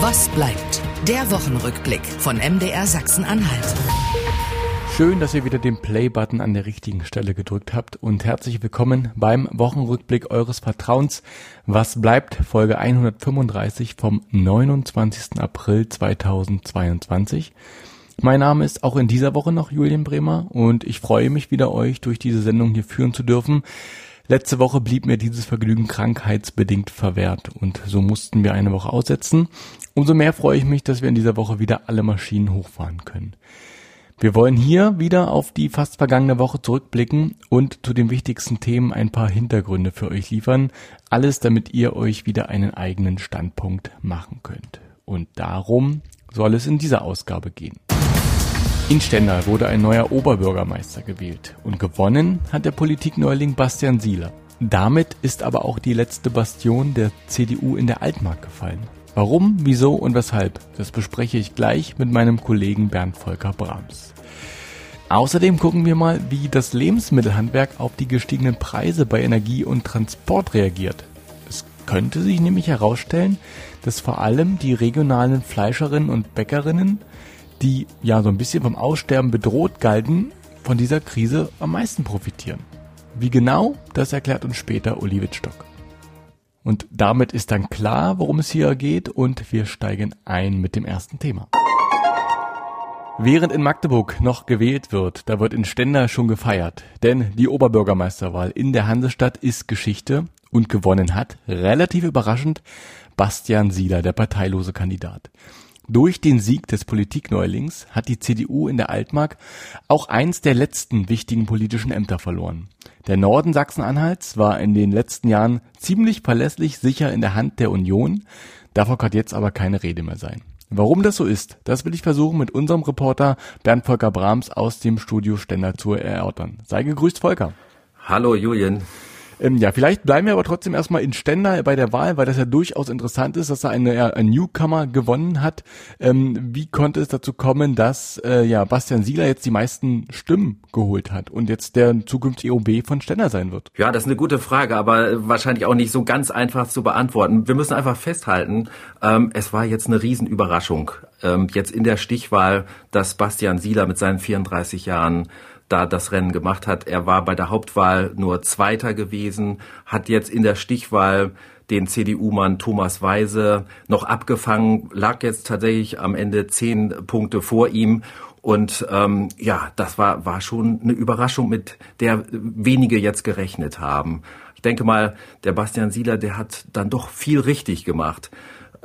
Was bleibt? Der Wochenrückblick von MDR Sachsen-Anhalt. Schön, dass ihr wieder den Play-Button an der richtigen Stelle gedrückt habt und herzlich willkommen beim Wochenrückblick eures Vertrauens. Was bleibt? Folge 135 vom 29. April 2022. Mein Name ist auch in dieser Woche noch Julian Bremer und ich freue mich wieder euch durch diese Sendung hier führen zu dürfen. Letzte Woche blieb mir dieses Vergnügen krankheitsbedingt verwehrt und so mussten wir eine Woche aussetzen. Umso mehr freue ich mich, dass wir in dieser Woche wieder alle Maschinen hochfahren können. Wir wollen hier wieder auf die fast vergangene Woche zurückblicken und zu den wichtigsten Themen ein paar Hintergründe für euch liefern. Alles, damit ihr euch wieder einen eigenen Standpunkt machen könnt. Und darum soll es in dieser Ausgabe gehen. In Stendal wurde ein neuer Oberbürgermeister gewählt und gewonnen hat der Politikneuling Bastian Sieler. Damit ist aber auch die letzte Bastion der CDU in der Altmark gefallen. Warum, wieso und weshalb, das bespreche ich gleich mit meinem Kollegen Bernd Volker Brahms. Außerdem gucken wir mal, wie das Lebensmittelhandwerk auf die gestiegenen Preise bei Energie und Transport reagiert. Es könnte sich nämlich herausstellen, dass vor allem die regionalen Fleischerinnen und Bäckerinnen die ja so ein bisschen vom Aussterben bedroht galten, von dieser Krise am meisten profitieren. Wie genau, das erklärt uns später Uli Wittstock. Und damit ist dann klar, worum es hier geht und wir steigen ein mit dem ersten Thema. Während in Magdeburg noch gewählt wird, da wird in Stender schon gefeiert. Denn die Oberbürgermeisterwahl in der Hansestadt ist Geschichte und gewonnen hat, relativ überraschend, Bastian Sieler, der parteilose Kandidat. Durch den Sieg des Politikneulings hat die CDU in der Altmark auch eins der letzten wichtigen politischen Ämter verloren. Der Norden Sachsen-Anhalts war in den letzten Jahren ziemlich verlässlich sicher in der Hand der Union, davon kann jetzt aber keine Rede mehr sein. Warum das so ist, das will ich versuchen mit unserem Reporter Bernd Volker Brahms aus dem Studio Stender zu erörtern. Sei gegrüßt, Volker. Hallo Julian. Ähm, ja, vielleicht bleiben wir aber trotzdem erstmal in Stendal bei der Wahl, weil das ja durchaus interessant ist, dass da eine, ein Newcomer gewonnen hat. Ähm, wie konnte es dazu kommen, dass äh, ja Bastian Sieler jetzt die meisten Stimmen geholt hat und jetzt der zukünftige OB von Stendal sein wird? Ja, das ist eine gute Frage, aber wahrscheinlich auch nicht so ganz einfach zu beantworten. Wir müssen einfach festhalten, ähm, es war jetzt eine Riesenüberraschung. Ähm, jetzt in der Stichwahl, dass Bastian Sieler mit seinen 34 Jahren da das Rennen gemacht hat. Er war bei der Hauptwahl nur Zweiter gewesen, hat jetzt in der Stichwahl den CDU-Mann Thomas Weise noch abgefangen, lag jetzt tatsächlich am Ende zehn Punkte vor ihm. Und ähm, ja, das war, war schon eine Überraschung, mit der wenige jetzt gerechnet haben. Ich denke mal, der Bastian Sieler, der hat dann doch viel richtig gemacht.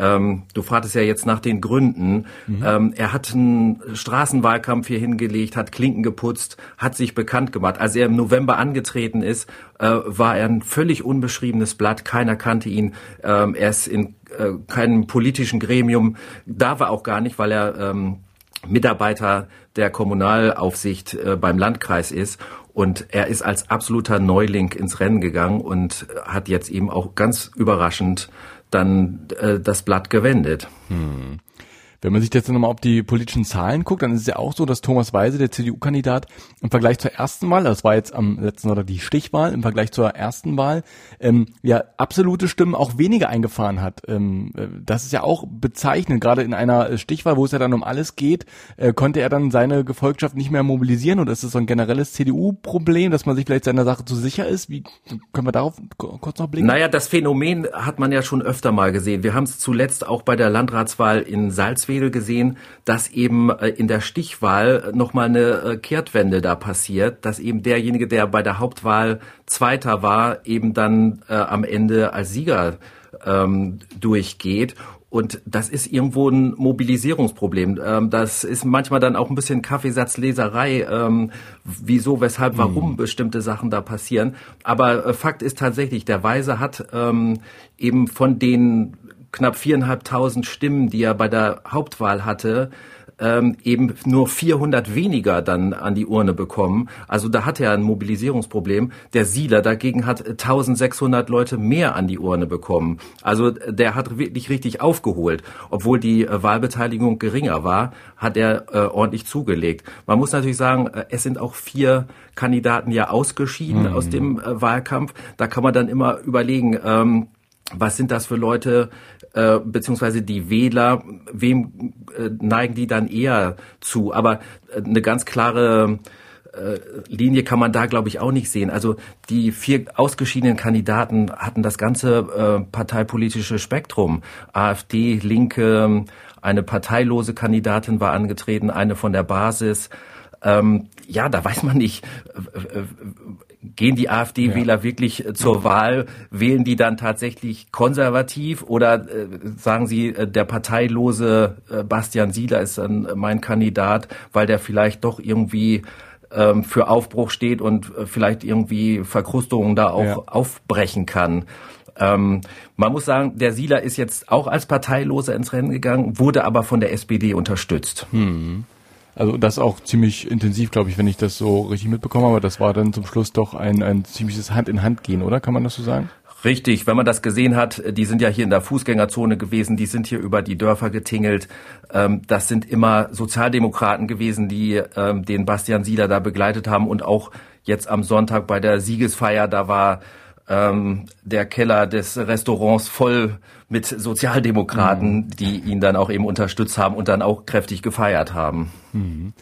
Ähm, du fragtest ja jetzt nach den Gründen. Mhm. Ähm, er hat einen Straßenwahlkampf hier hingelegt, hat Klinken geputzt, hat sich bekannt gemacht. Als er im November angetreten ist, äh, war er ein völlig unbeschriebenes Blatt. Keiner kannte ihn. Ähm, er ist in äh, keinem politischen Gremium. Da war auch gar nicht, weil er ähm, Mitarbeiter der Kommunalaufsicht äh, beim Landkreis ist. Und er ist als absoluter Neuling ins Rennen gegangen und hat jetzt eben auch ganz überraschend dann äh, das Blatt gewendet. Hm. Wenn man sich jetzt nochmal auf die politischen Zahlen guckt, dann ist es ja auch so, dass Thomas Weise, der CDU-Kandidat, im Vergleich zur ersten Wahl, das war jetzt am letzten oder die Stichwahl, im Vergleich zur ersten Wahl, ähm, ja absolute Stimmen auch weniger eingefahren hat. Ähm, äh, das ist ja auch bezeichnend. Gerade in einer Stichwahl, wo es ja dann um alles geht, äh, konnte er dann seine Gefolgschaft nicht mehr mobilisieren. Und ist das so ein generelles CDU-Problem, dass man sich vielleicht seiner Sache zu sicher ist? Wie können wir darauf kurz noch blicken? Naja, das Phänomen hat man ja schon öfter mal gesehen. Wir haben es zuletzt auch bei der Landratswahl in Salzwedel Schwedel gesehen, dass eben äh, in der Stichwahl nochmal eine äh, Kehrtwende da passiert, dass eben derjenige, der bei der Hauptwahl Zweiter war, eben dann äh, am Ende als Sieger ähm, durchgeht. Und das ist irgendwo ein Mobilisierungsproblem. Ähm, das ist manchmal dann auch ein bisschen Kaffeesatzleserei, ähm, wieso, weshalb, warum mhm. bestimmte Sachen da passieren. Aber äh, Fakt ist tatsächlich, der Weise hat ähm, eben von den knapp viereinhalbtausend Stimmen, die er bei der Hauptwahl hatte, ähm, eben nur 400 weniger dann an die Urne bekommen. Also da hat er ein Mobilisierungsproblem. Der Sieler dagegen hat 1600 Leute mehr an die Urne bekommen. Also der hat wirklich richtig aufgeholt. Obwohl die äh, Wahlbeteiligung geringer war, hat er äh, ordentlich zugelegt. Man muss natürlich sagen, äh, es sind auch vier Kandidaten ja ausgeschieden mhm. aus dem äh, Wahlkampf. Da kann man dann immer überlegen, ähm, was sind das für Leute, äh, beziehungsweise die Wähler, wem äh, neigen die dann eher zu? Aber äh, eine ganz klare äh, Linie kann man da, glaube ich, auch nicht sehen. Also die vier ausgeschiedenen Kandidaten hatten das ganze äh, parteipolitische Spektrum. AfD, Linke, eine parteilose Kandidatin war angetreten, eine von der Basis. Ähm, ja, da weiß man nicht, gehen die AfD-Wähler ja. wirklich äh, zur Wahl, wählen die dann tatsächlich konservativ oder äh, sagen sie, äh, der parteilose äh, Bastian Sieler ist dann mein Kandidat, weil der vielleicht doch irgendwie ähm, für Aufbruch steht und äh, vielleicht irgendwie Verkrustungen da auch ja. aufbrechen kann. Ähm, man muss sagen, der Sieler ist jetzt auch als Parteiloser ins Rennen gegangen, wurde aber von der SPD unterstützt. Hm. Also das auch ziemlich intensiv, glaube ich, wenn ich das so richtig mitbekomme, aber das war dann zum Schluss doch ein, ein ziemliches Hand-in-Hand-Gehen, oder? Kann man das so sagen? Richtig, wenn man das gesehen hat, die sind ja hier in der Fußgängerzone gewesen, die sind hier über die Dörfer getingelt. Ähm, das sind immer Sozialdemokraten gewesen, die ähm, den Bastian Sieler da begleitet haben und auch jetzt am Sonntag bei der Siegesfeier, da war ähm, der Keller des Restaurants voll mit Sozialdemokraten, mhm. die ihn dann auch eben unterstützt haben und dann auch kräftig gefeiert haben. Mhm.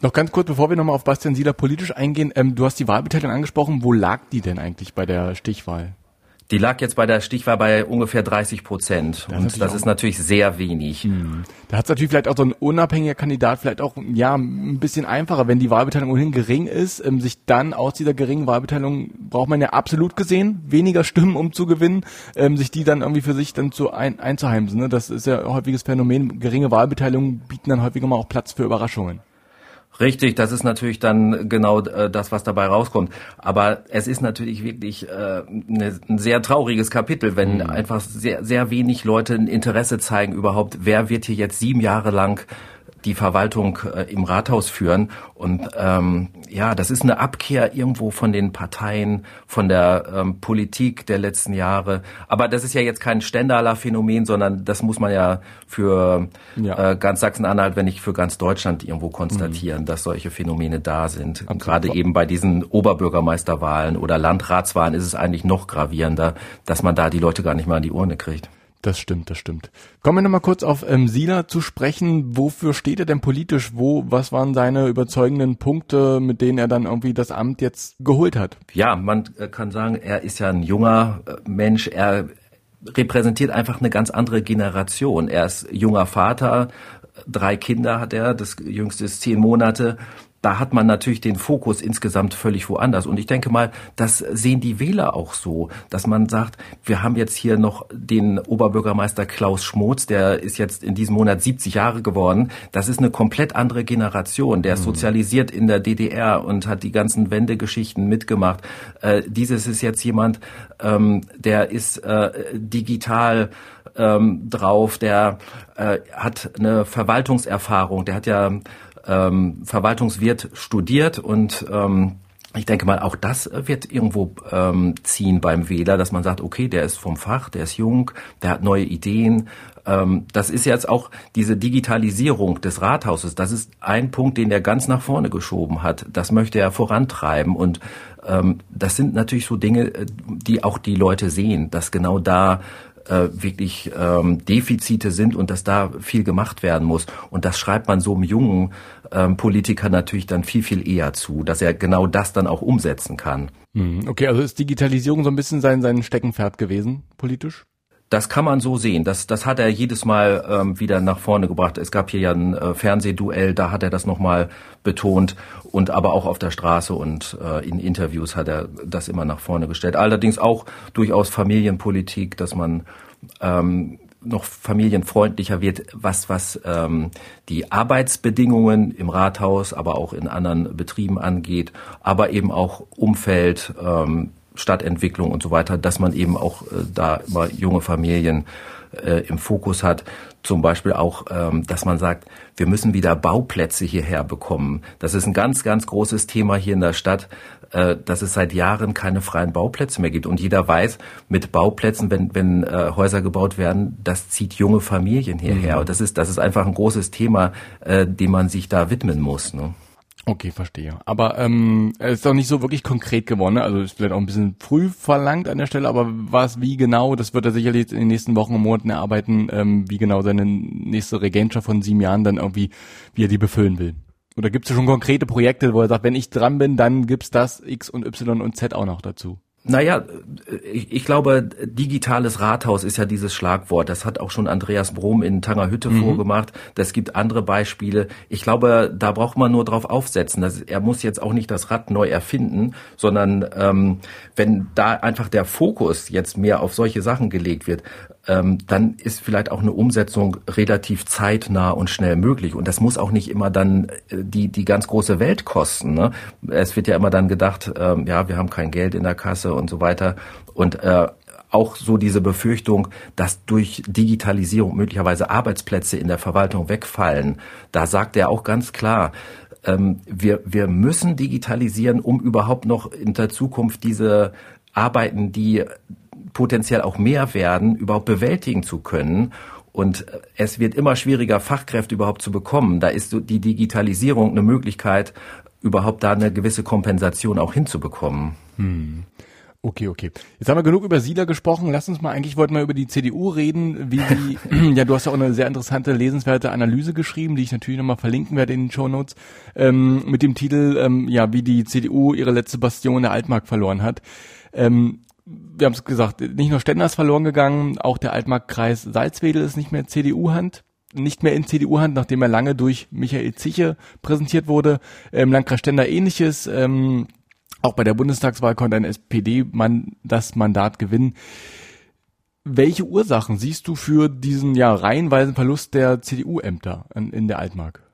Noch ganz kurz, bevor wir nochmal auf Bastian Sieler politisch eingehen, ähm, du hast die Wahlbeteiligung angesprochen. Wo lag die denn eigentlich bei der Stichwahl? Die lag jetzt bei der Stichwahl bei ungefähr 30 Prozent. Das und das ist natürlich sehr wenig. Hm. Da hat es natürlich vielleicht auch so ein unabhängiger Kandidat vielleicht auch ja ein bisschen einfacher, wenn die Wahlbeteiligung ohnehin gering ist, ähm, sich dann aus dieser geringen Wahlbeteiligung braucht man ja absolut gesehen weniger Stimmen, um zu gewinnen, ähm, sich die dann irgendwie für sich dann zu ein, einzuheimsen. Ne? Das ist ja ein häufiges Phänomen. Geringe Wahlbeteiligung bieten dann häufiger mal auch Platz für Überraschungen. Richtig, das ist natürlich dann genau äh, das, was dabei rauskommt. Aber es ist natürlich wirklich äh, ne, ein sehr trauriges Kapitel, wenn mhm. einfach sehr, sehr wenig Leute ein Interesse zeigen überhaupt, wer wird hier jetzt sieben Jahre lang die Verwaltung äh, im Rathaus führen. Und ähm, ja, das ist eine Abkehr irgendwo von den Parteien, von der ähm, Politik der letzten Jahre. Aber das ist ja jetzt kein Stendaler Phänomen, sondern das muss man ja für ja. Äh, ganz Sachsen-Anhalt, wenn nicht für ganz Deutschland irgendwo konstatieren, mhm. dass solche Phänomene da sind. Absolut. Gerade eben bei diesen Oberbürgermeisterwahlen oder Landratswahlen ist es eigentlich noch gravierender, dass man da die Leute gar nicht mal an die Urne kriegt. Das stimmt, das stimmt. Kommen wir nochmal kurz auf ähm, Sila zu sprechen. Wofür steht er denn politisch? Wo, was waren seine überzeugenden Punkte, mit denen er dann irgendwie das Amt jetzt geholt hat? Ja, man äh, kann sagen, er ist ja ein junger äh, Mensch. Er repräsentiert einfach eine ganz andere Generation. Er ist junger Vater, drei Kinder hat er, das jüngste ist zehn Monate da hat man natürlich den Fokus insgesamt völlig woanders. Und ich denke mal, das sehen die Wähler auch so, dass man sagt, wir haben jetzt hier noch den Oberbürgermeister Klaus Schmutz, der ist jetzt in diesem Monat 70 Jahre geworden. Das ist eine komplett andere Generation. Der ist mhm. sozialisiert in der DDR und hat die ganzen Wendegeschichten mitgemacht. Äh, dieses ist jetzt jemand, ähm, der ist äh, digital ähm, drauf, der äh, hat eine Verwaltungserfahrung, der hat ja ähm, Verwaltungswirt studiert und ähm, ich denke mal, auch das wird irgendwo ähm, ziehen beim Wähler, dass man sagt, okay, der ist vom Fach, der ist jung, der hat neue Ideen. Ähm, das ist jetzt auch diese Digitalisierung des Rathauses. Das ist ein Punkt, den er ganz nach vorne geschoben hat. Das möchte er vorantreiben. Und ähm, das sind natürlich so Dinge, äh, die auch die Leute sehen, dass genau da äh, wirklich ähm, Defizite sind und dass da viel gemacht werden muss. Und das schreibt man so einem jungen ähm, Politiker natürlich dann viel, viel eher zu, dass er genau das dann auch umsetzen kann. Hm, okay, also ist Digitalisierung so ein bisschen sein, sein Steckenpferd gewesen, politisch? Das kann man so sehen. Das, das hat er jedes Mal ähm, wieder nach vorne gebracht. Es gab hier ja ein äh, Fernsehduell, da hat er das nochmal betont und aber auch auf der Straße und äh, in Interviews hat er das immer nach vorne gestellt. Allerdings auch durchaus Familienpolitik, dass man ähm, noch familienfreundlicher wird, was, was ähm, die Arbeitsbedingungen im Rathaus, aber auch in anderen Betrieben angeht, aber eben auch Umfeld, ähm, Stadtentwicklung und so weiter, dass man eben auch äh, da immer junge Familien äh, im Fokus hat. Zum Beispiel auch, ähm, dass man sagt, wir müssen wieder Bauplätze hierher bekommen. Das ist ein ganz, ganz großes Thema hier in der Stadt, äh, dass es seit Jahren keine freien Bauplätze mehr gibt. Und jeder weiß, mit Bauplätzen, wenn, wenn äh, Häuser gebaut werden, das zieht junge Familien hierher. Mhm. Und das ist, das ist einfach ein großes Thema, äh, dem man sich da widmen muss. Ne? Okay, verstehe. Aber ähm, es ist doch nicht so wirklich konkret geworden. Ne? Also ist vielleicht auch ein bisschen früh verlangt an der Stelle, aber was, wie genau, das wird er sicherlich in den nächsten Wochen und Monaten erarbeiten, ähm, wie genau seine nächste Regentschaft von sieben Jahren dann irgendwie, wie er die befüllen will. Oder gibt es schon konkrete Projekte, wo er sagt, wenn ich dran bin, dann gibt's das X und Y und Z auch noch dazu? Naja, ich, ich glaube, digitales Rathaus ist ja dieses Schlagwort. Das hat auch schon Andreas Brom in Tangerhütte mhm. vorgemacht. Das gibt andere Beispiele. Ich glaube, da braucht man nur drauf aufsetzen. Das, er muss jetzt auch nicht das Rad neu erfinden, sondern ähm, wenn da einfach der Fokus jetzt mehr auf solche Sachen gelegt wird, ähm, dann ist vielleicht auch eine Umsetzung relativ zeitnah und schnell möglich. Und das muss auch nicht immer dann äh, die, die ganz große Welt kosten. Ne? Es wird ja immer dann gedacht, ähm, ja, wir haben kein Geld in der Kasse und so weiter. Und äh, auch so diese Befürchtung, dass durch Digitalisierung möglicherweise Arbeitsplätze in der Verwaltung wegfallen. Da sagt er auch ganz klar, ähm, wir, wir müssen digitalisieren, um überhaupt noch in der Zukunft diese Arbeiten, die potenziell auch mehr werden, überhaupt bewältigen zu können. Und es wird immer schwieriger, Fachkräfte überhaupt zu bekommen. Da ist die Digitalisierung eine Möglichkeit, überhaupt da eine gewisse Kompensation auch hinzubekommen. Hm. Okay, okay. Jetzt haben wir genug über Sieler gesprochen. Lass uns mal eigentlich wollten wir über die CDU reden, wie die, ja, du hast ja auch eine sehr interessante, lesenswerte Analyse geschrieben, die ich natürlich nochmal verlinken werde in den Show Notes, ähm, mit dem Titel, ähm, ja, wie die CDU ihre letzte Bastion der Altmark verloren hat. Ähm, wir haben es gesagt, nicht nur Stenders verloren gegangen, auch der Altmarktkreis Salzwedel ist nicht mehr CDU-Hand, nicht mehr in CDU-Hand, nachdem er lange durch Michael Ziche präsentiert wurde. Im Landkreis Stender ähnliches. Ähm, auch bei der Bundestagswahl konnte ein SPD-Mann das Mandat gewinnen. Welche Ursachen siehst du für diesen ja reihenweisen Verlust der CDU-Ämter in, in der Altmark?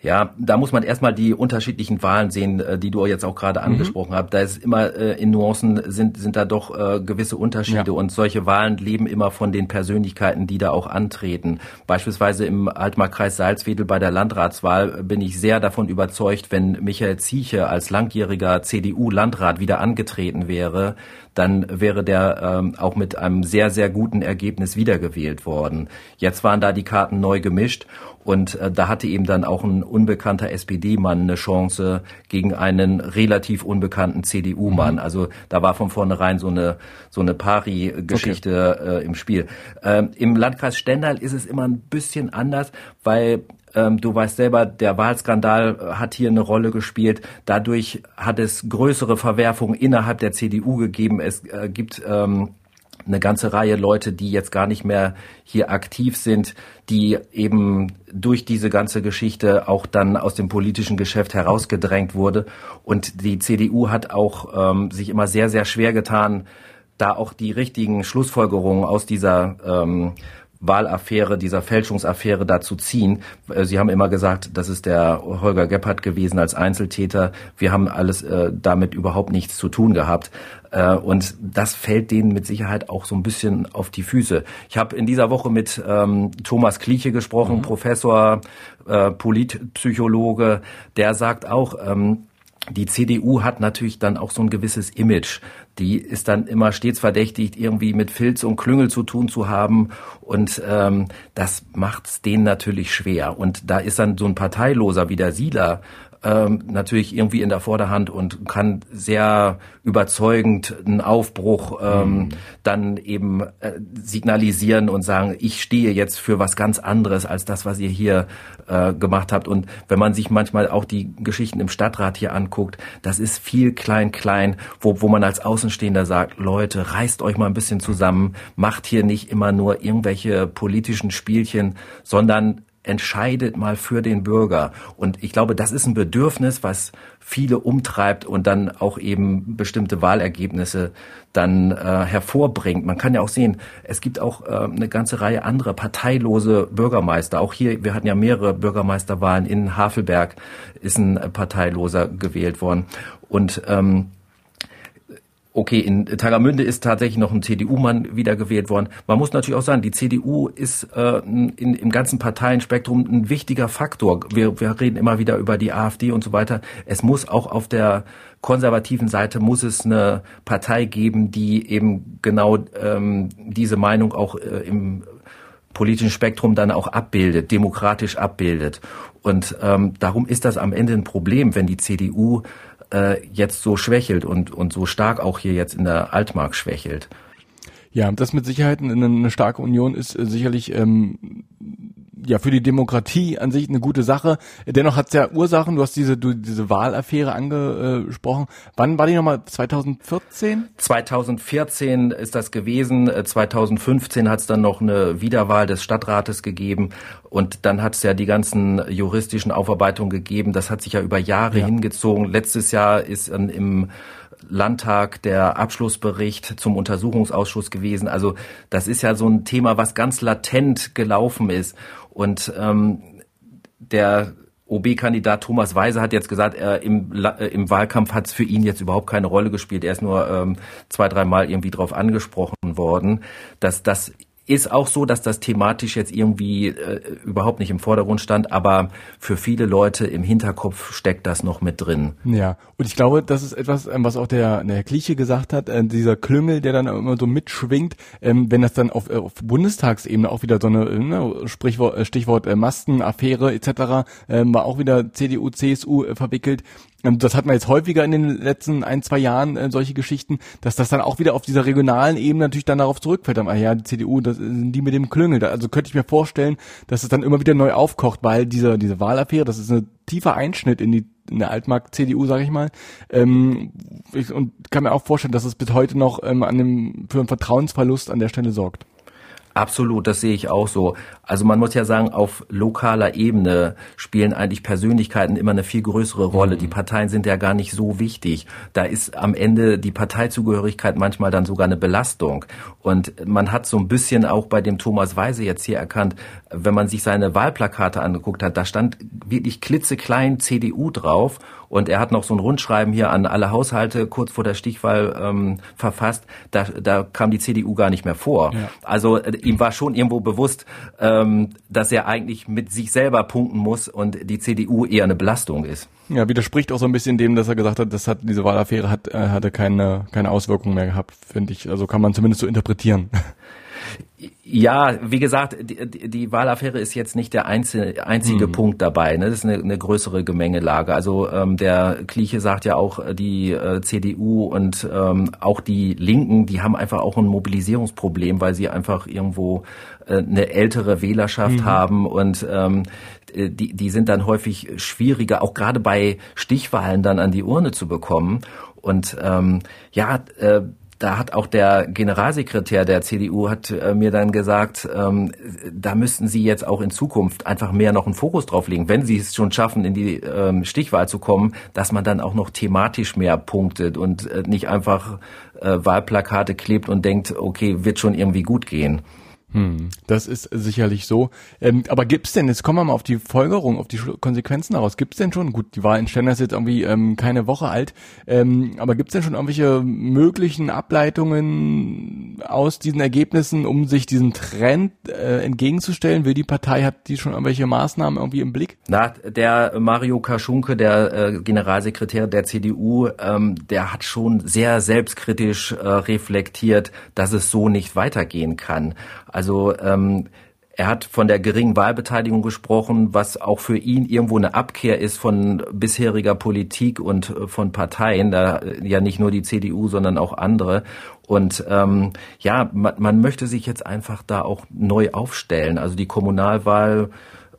Ja, da muss man erstmal die unterschiedlichen Wahlen sehen, äh, die du jetzt auch gerade mhm. angesprochen mhm. hast. Da ist immer äh, in Nuancen sind sind da doch äh, gewisse Unterschiede ja. und solche Wahlen leben immer von den Persönlichkeiten, die da auch antreten. Beispielsweise im Altmarkreis Salzwedel bei der Landratswahl bin ich sehr davon überzeugt, wenn Michael Zieche als langjähriger CDU-Landrat wieder angetreten wäre, dann wäre der ähm, auch mit einem sehr, sehr guten Ergebnis wiedergewählt worden. Jetzt waren da die Karten neu gemischt und äh, da hatte eben dann auch ein unbekannter SPD-Mann eine Chance gegen einen relativ unbekannten CDU-Mann. Mhm. Also da war von vornherein so eine so eine Pari-Geschichte okay. äh, im Spiel. Ähm, Im Landkreis Stendal ist es immer ein bisschen anders, weil du weißt selber, der Wahlskandal äh, hat hier eine Rolle gespielt. Dadurch hat es größere Verwerfungen innerhalb der CDU gegeben. Es äh, gibt ähm, eine ganze Reihe Leute, die jetzt gar nicht mehr hier aktiv sind, die eben durch diese ganze Geschichte auch dann aus dem politischen Geschäft herausgedrängt wurde. Und die CDU hat auch ähm, sich immer sehr, sehr schwer getan, da auch die richtigen Schlussfolgerungen aus dieser ähm, Wahlaffäre, dieser Fälschungsaffäre dazu ziehen. Äh, Sie haben immer gesagt, das ist der Holger Gebhardt gewesen als Einzeltäter. Wir haben alles äh, damit überhaupt nichts zu tun gehabt. Äh, und das fällt denen mit Sicherheit auch so ein bisschen auf die Füße. Ich habe in dieser Woche mit ähm, Thomas Kliche gesprochen, mhm. Professor, äh, Politpsychologe. Der sagt auch, ähm, die CDU hat natürlich dann auch so ein gewisses Image. Die ist dann immer stets verdächtigt, irgendwie mit Filz und Klüngel zu tun zu haben. Und ähm, das macht's denen natürlich schwer. Und da ist dann so ein Parteiloser wie der Sieler ähm, natürlich irgendwie in der Vorderhand und kann sehr überzeugend einen Aufbruch ähm, mhm. dann eben äh, signalisieren und sagen, ich stehe jetzt für was ganz anderes als das, was ihr hier äh, gemacht habt. Und wenn man sich manchmal auch die Geschichten im Stadtrat hier anguckt, das ist viel klein, klein, wo, wo man als Außenstehender sagt, Leute, reißt euch mal ein bisschen zusammen, macht hier nicht immer nur irgendwelche politischen Spielchen, sondern entscheidet mal für den Bürger. Und ich glaube, das ist ein Bedürfnis, was viele umtreibt und dann auch eben bestimmte Wahlergebnisse dann äh, hervorbringt. Man kann ja auch sehen, es gibt auch äh, eine ganze Reihe anderer parteilose Bürgermeister. Auch hier, wir hatten ja mehrere Bürgermeisterwahlen in Havelberg, ist ein parteiloser gewählt worden. Und ähm, Okay, in Tagermünde ist tatsächlich noch ein CDU-Mann wiedergewählt worden. Man muss natürlich auch sagen, die CDU ist äh, in, im ganzen Parteienspektrum ein wichtiger Faktor. Wir, wir reden immer wieder über die AfD und so weiter. Es muss auch auf der konservativen Seite muss es eine Partei geben, die eben genau ähm, diese Meinung auch äh, im politischen Spektrum dann auch abbildet, demokratisch abbildet. Und ähm, darum ist das am Ende ein Problem, wenn die CDU äh, jetzt so schwächelt und, und so stark auch hier jetzt in der Altmark schwächelt. Ja, das mit Sicherheit eine, eine starke Union ist äh, sicherlich ähm, ja für die Demokratie an sich eine gute Sache. Dennoch hat es ja Ursachen. Du hast diese du, diese Wahlaffäre angesprochen. Wann war die nochmal? 2014? 2014 ist das gewesen. 2015 hat es dann noch eine Wiederwahl des Stadtrates gegeben und dann hat es ja die ganzen juristischen Aufarbeitungen gegeben. Das hat sich ja über Jahre ja. hingezogen. Letztes Jahr ist im Landtag der Abschlussbericht zum Untersuchungsausschuss gewesen. Also das ist ja so ein Thema, was ganz latent gelaufen ist. Und ähm, der OB-Kandidat Thomas Weise hat jetzt gesagt, er im, äh, im Wahlkampf hat es für ihn jetzt überhaupt keine Rolle gespielt. Er ist nur ähm, zwei, dreimal irgendwie drauf angesprochen worden, dass das ist auch so, dass das thematisch jetzt irgendwie äh, überhaupt nicht im Vordergrund stand, aber für viele Leute im Hinterkopf steckt das noch mit drin. Ja, und ich glaube, das ist etwas, ähm, was auch der, der Kliche gesagt hat, äh, dieser Klüngel, der dann immer so mitschwingt, ähm, wenn das dann auf, äh, auf Bundestagsebene auch wieder so eine äh, ne, Sprichwort, äh, Stichwort äh, Maskenaffäre etc. Äh, war auch wieder CDU, CSU äh, verwickelt, ähm, das hat man jetzt häufiger in den letzten ein, zwei Jahren, äh, solche Geschichten, dass das dann auch wieder auf dieser regionalen Ebene natürlich dann darauf zurückfällt. Ah ja, die CDU, das sind die mit dem Klüngel. Also könnte ich mir vorstellen, dass es dann immer wieder neu aufkocht, weil diese, diese Wahlaffäre, das ist ein tiefer Einschnitt in die in der Altmarkt-CDU, sage ich mal. Ähm, ich, und kann mir auch vorstellen, dass es bis heute noch ähm, an dem, für einen Vertrauensverlust an der Stelle sorgt. Absolut, das sehe ich auch so. Also man muss ja sagen, auf lokaler Ebene spielen eigentlich Persönlichkeiten immer eine viel größere Rolle. Mhm. Die Parteien sind ja gar nicht so wichtig. Da ist am Ende die Parteizugehörigkeit manchmal dann sogar eine Belastung. Und man hat so ein bisschen auch bei dem Thomas Weise jetzt hier erkannt, wenn man sich seine Wahlplakate angeguckt hat, da stand wirklich klitzeklein CDU drauf und er hat noch so ein Rundschreiben hier an alle Haushalte kurz vor der Stichwahl ähm, verfasst. Da, da kam die CDU gar nicht mehr vor. Ja. Also äh, ihm war schon irgendwo bewusst, ähm, dass er eigentlich mit sich selber punkten muss und die CDU eher eine Belastung ist. Ja, widerspricht auch so ein bisschen dem, dass er gesagt hat, das hat diese Wahlaffäre hat äh, hatte keine keine Auswirkungen mehr gehabt, finde ich. Also kann man zumindest so interpretieren. Ja, wie gesagt, die, die Wahlaffäre ist jetzt nicht der einzige, einzige mhm. Punkt dabei. Ne? Das ist eine, eine größere Gemengelage. Also ähm, der Kliche sagt ja auch, äh, die äh, CDU und ähm, auch die Linken, die haben einfach auch ein Mobilisierungsproblem, weil sie einfach irgendwo äh, eine ältere Wählerschaft mhm. haben und ähm, äh, die, die sind dann häufig schwieriger, auch gerade bei Stichwahlen dann an die Urne zu bekommen. Und ähm, ja, äh, da hat auch der Generalsekretär der CDU hat äh, mir dann gesagt, ähm, da müssten Sie jetzt auch in Zukunft einfach mehr noch einen Fokus drauf legen, wenn Sie es schon schaffen, in die ähm, Stichwahl zu kommen, dass man dann auch noch thematisch mehr punktet und äh, nicht einfach äh, Wahlplakate klebt und denkt, okay, wird schon irgendwie gut gehen. Hm, das ist sicherlich so. Ähm, aber gibt's denn, jetzt kommen wir mal auf die Folgerung, auf die Konsequenzen daraus. Gibt's denn schon, gut, die Wahl in Stender ist jetzt irgendwie ähm, keine Woche alt, ähm, aber gibt's denn schon irgendwelche möglichen Ableitungen aus diesen Ergebnissen, um sich diesem Trend äh, entgegenzustellen? Will die Partei, hat die schon irgendwelche Maßnahmen irgendwie im Blick? Na, der Mario Kaschunke, der äh, Generalsekretär der CDU, ähm, der hat schon sehr selbstkritisch äh, reflektiert, dass es so nicht weitergehen kann. Also ähm, er hat von der geringen Wahlbeteiligung gesprochen, was auch für ihn irgendwo eine Abkehr ist von bisheriger Politik und äh, von Parteien, da äh, ja nicht nur die CDU, sondern auch andere. Und ähm, ja, man, man möchte sich jetzt einfach da auch neu aufstellen. Also die Kommunalwahl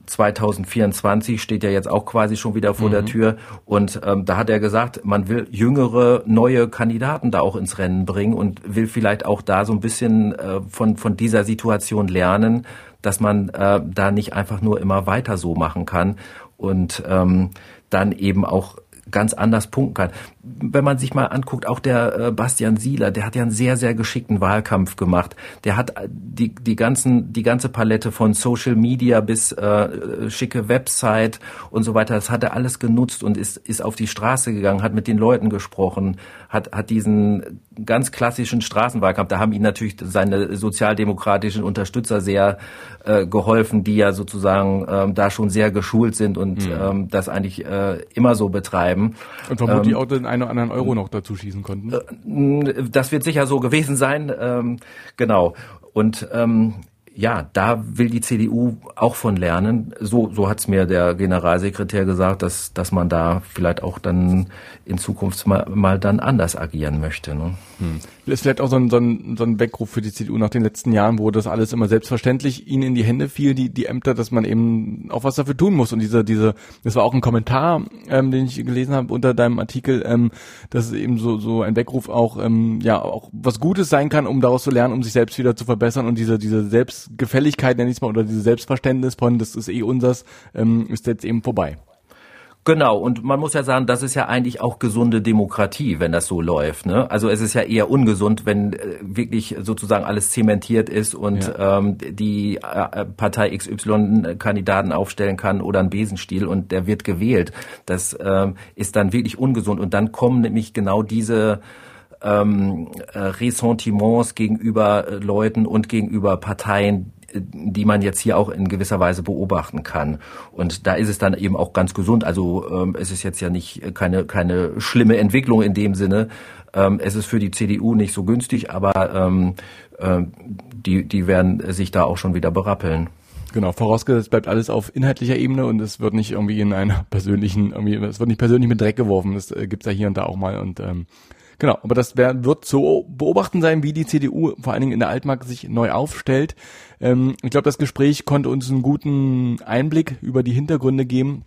2024 steht ja jetzt auch quasi schon wieder vor mhm. der Tür. Und ähm, da hat er gesagt, man will jüngere, neue Kandidaten da auch ins Rennen bringen und will vielleicht auch da so ein bisschen äh, von, von dieser Situation lernen, dass man äh, da nicht einfach nur immer weiter so machen kann und ähm, dann eben auch ganz anders punkten kann. Wenn man sich mal anguckt, auch der äh, Bastian Sieler, der hat ja einen sehr, sehr geschickten Wahlkampf gemacht. Der hat äh, die, die, ganzen, die ganze Palette von Social Media bis äh, schicke Website und so weiter, das hat er alles genutzt und ist, ist auf die Straße gegangen, hat mit den Leuten gesprochen, hat, hat diesen ganz klassischen Straßenwahlkampf, da haben ihn natürlich seine sozialdemokratischen Unterstützer sehr äh, geholfen, die ja sozusagen ähm, da schon sehr geschult sind und mhm. ähm, das eigentlich äh, immer so betreiben. Und vermutlich ähm, auch den einen oder anderen Euro noch dazu schießen konnten. Äh, das wird sicher so gewesen sein, ähm, genau. Und ähm, ja, da will die CDU auch von lernen. So, so hat's mir der Generalsekretär gesagt, dass, dass man da vielleicht auch dann in Zukunft mal, mal dann anders agieren möchte. Ne? Hm. Ist vielleicht auch so ein, so, ein, so ein Weckruf für die CDU nach den letzten Jahren, wo das alles immer selbstverständlich ihnen in die Hände fiel, die, die Ämter, dass man eben auch was dafür tun muss. Und diese, diese, das war auch ein Kommentar, ähm, den ich gelesen habe unter deinem Artikel, ähm, dass es eben so, so ein Weckruf auch, ähm, ja, auch was Gutes sein kann, um daraus zu lernen, um sich selbst wieder zu verbessern und diese, diese Selbstgefälligkeit, nenne ich es mal, oder dieses Selbstverständnis von, das ist eh unsers, ähm, ist jetzt eben vorbei. Genau, und man muss ja sagen, das ist ja eigentlich auch gesunde Demokratie, wenn das so läuft. Ne? Also es ist ja eher ungesund, wenn äh, wirklich sozusagen alles zementiert ist und ja. ähm, die äh, Partei XY Kandidaten aufstellen kann oder einen Besenstiel und der wird gewählt. Das ähm, ist dann wirklich ungesund. Und dann kommen nämlich genau diese ähm, äh, Ressentiments gegenüber Leuten und gegenüber Parteien, die man jetzt hier auch in gewisser Weise beobachten kann. Und da ist es dann eben auch ganz gesund. Also ähm, es ist jetzt ja nicht keine, keine schlimme Entwicklung in dem Sinne. Ähm, es ist für die CDU nicht so günstig, aber ähm, äh, die, die werden sich da auch schon wieder berappeln. Genau, vorausgesetzt bleibt alles auf inhaltlicher Ebene und es wird nicht irgendwie in einer persönlichen, irgendwie, es wird nicht persönlich mit Dreck geworfen. Das äh, gibt's ja hier und da auch mal und ähm, Genau, aber das wär, wird zu beobachten sein, wie die CDU vor allen Dingen in der Altmark sich neu aufstellt. Ähm, ich glaube, das Gespräch konnte uns einen guten Einblick über die Hintergründe geben.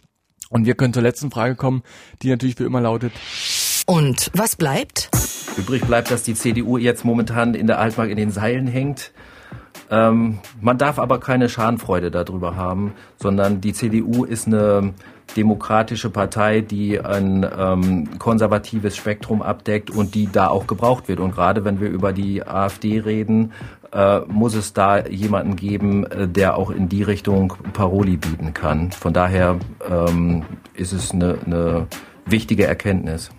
Und wir können zur letzten Frage kommen, die natürlich wie immer lautet. Und was bleibt? Übrig bleibt, dass die CDU jetzt momentan in der Altmark in den Seilen hängt. Ähm, man darf aber keine Schadenfreude darüber haben, sondern die CDU ist eine demokratische Partei, die ein ähm, konservatives Spektrum abdeckt und die da auch gebraucht wird. Und gerade wenn wir über die AfD reden, äh, muss es da jemanden geben, äh, der auch in die Richtung Paroli bieten kann. Von daher ähm, ist es eine, eine wichtige Erkenntnis.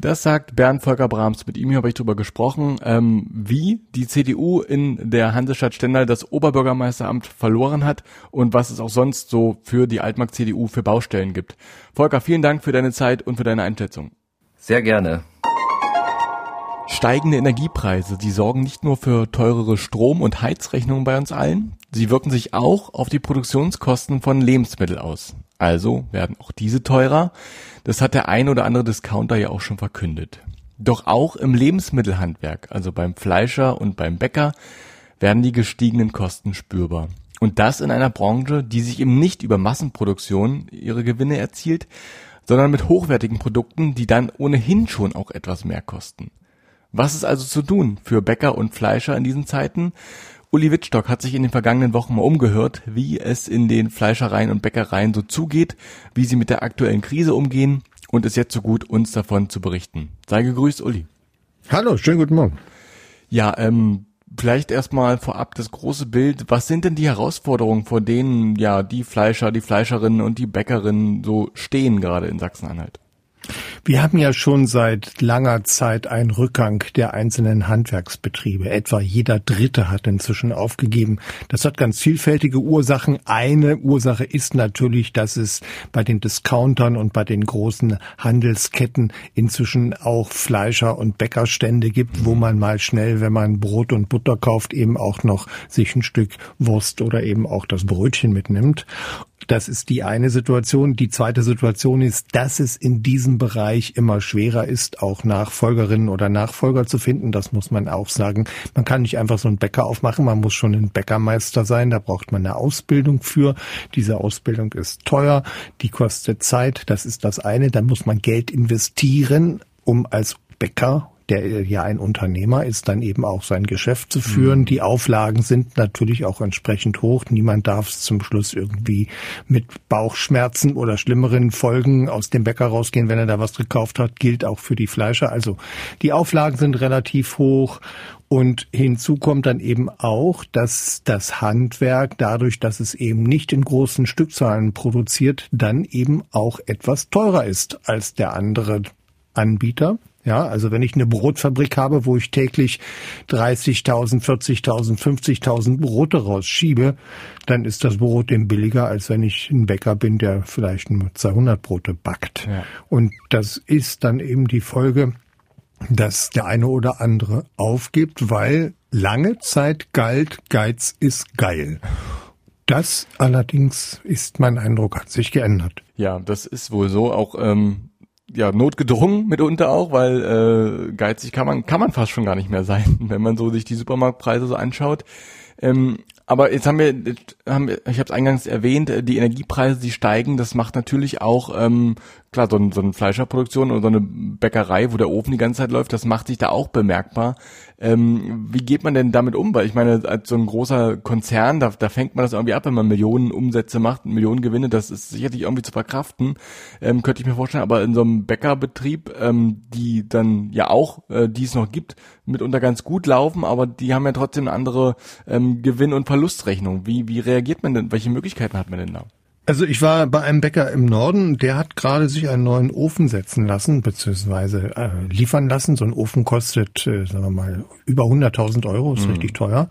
Das sagt Bernd Volker Brahms. Mit ihm habe ich darüber gesprochen, ähm, wie die CDU in der Hansestadt Stendal das Oberbürgermeisteramt verloren hat und was es auch sonst so für die Altmark CDU für Baustellen gibt. Volker, vielen Dank für deine Zeit und für deine Einschätzung. Sehr gerne. Steigende Energiepreise, die sorgen nicht nur für teurere Strom- und Heizrechnungen bei uns allen, sie wirken sich auch auf die Produktionskosten von Lebensmitteln aus. Also werden auch diese teurer. Das hat der ein oder andere Discounter ja auch schon verkündet. Doch auch im Lebensmittelhandwerk, also beim Fleischer und beim Bäcker, werden die gestiegenen Kosten spürbar. Und das in einer Branche, die sich eben nicht über Massenproduktion ihre Gewinne erzielt, sondern mit hochwertigen Produkten, die dann ohnehin schon auch etwas mehr kosten. Was ist also zu tun für Bäcker und Fleischer in diesen Zeiten? Uli Wittstock hat sich in den vergangenen Wochen mal umgehört, wie es in den Fleischereien und Bäckereien so zugeht, wie sie mit der aktuellen Krise umgehen und ist jetzt so gut, uns davon zu berichten. Sei gegrüßt, Uli. Hallo, schönen guten Morgen. Ja, ähm, vielleicht erstmal vorab das große Bild. Was sind denn die Herausforderungen, vor denen ja die Fleischer, die Fleischerinnen und die Bäckerinnen so stehen gerade in Sachsen-Anhalt? Wir haben ja schon seit langer Zeit einen Rückgang der einzelnen Handwerksbetriebe. Etwa jeder Dritte hat inzwischen aufgegeben. Das hat ganz vielfältige Ursachen. Eine Ursache ist natürlich, dass es bei den Discountern und bei den großen Handelsketten inzwischen auch Fleischer- und Bäckerstände gibt, wo man mal schnell, wenn man Brot und Butter kauft, eben auch noch sich ein Stück Wurst oder eben auch das Brötchen mitnimmt. Das ist die eine Situation. Die zweite Situation ist, dass es in diesem Bereich immer schwerer ist, auch Nachfolgerinnen oder Nachfolger zu finden. Das muss man auch sagen. Man kann nicht einfach so einen Bäcker aufmachen. Man muss schon ein Bäckermeister sein. Da braucht man eine Ausbildung für. Diese Ausbildung ist teuer. Die kostet Zeit. Das ist das eine. Dann muss man Geld investieren, um als Bäcker der ja ein Unternehmer ist, dann eben auch sein Geschäft zu führen. Mhm. Die Auflagen sind natürlich auch entsprechend hoch. Niemand darf zum Schluss irgendwie mit Bauchschmerzen oder schlimmeren Folgen aus dem Bäcker rausgehen, wenn er da was gekauft hat, gilt auch für die Fleischer. Also die Auflagen sind relativ hoch und hinzu kommt dann eben auch, dass das Handwerk dadurch, dass es eben nicht in großen Stückzahlen produziert, dann eben auch etwas teurer ist als der andere Anbieter. Ja, also wenn ich eine Brotfabrik habe, wo ich täglich 30.000, 40.000, 50.000 Brote rausschiebe, dann ist das Brot eben billiger, als wenn ich ein Bäcker bin, der vielleicht nur 200 Brote backt. Ja. Und das ist dann eben die Folge, dass der eine oder andere aufgibt, weil lange Zeit galt, Geiz ist geil. Das allerdings ist mein Eindruck, hat sich geändert. Ja, das ist wohl so. Auch ähm, ja notgedrungen mitunter auch, weil äh, geizig kann man kann man fast schon gar nicht mehr sein, wenn man so sich die Supermarktpreise so anschaut. Ähm, aber jetzt haben wir, haben wir ich habe es eingangs erwähnt, äh, die Energiepreise, die steigen. Das macht natürlich auch ähm, klar so, ein, so eine Fleischerproduktion oder so eine Bäckerei, wo der Ofen die ganze Zeit läuft. Das macht sich da auch bemerkbar. Ähm, wie geht man denn damit um? Weil ich meine, als so ein großer Konzern, da, da fängt man das irgendwie ab, wenn man Millionen Umsätze macht, Millionen Gewinne. Das ist sicherlich irgendwie zu verkraften, ähm, könnte ich mir vorstellen. Aber in so einem Bäckerbetrieb, ähm, die dann ja auch, äh, die es noch gibt, mitunter ganz gut laufen, aber die haben ja trotzdem eine andere ähm, Gewinn- und Verlustrechnung. Wie, wie reagiert man denn? Welche Möglichkeiten hat man denn da? Also ich war bei einem Bäcker im Norden, der hat gerade sich einen neuen Ofen setzen lassen, beziehungsweise äh, liefern lassen. So ein Ofen kostet, äh, sagen wir mal, über 100.000 Euro, ist mhm. richtig teuer.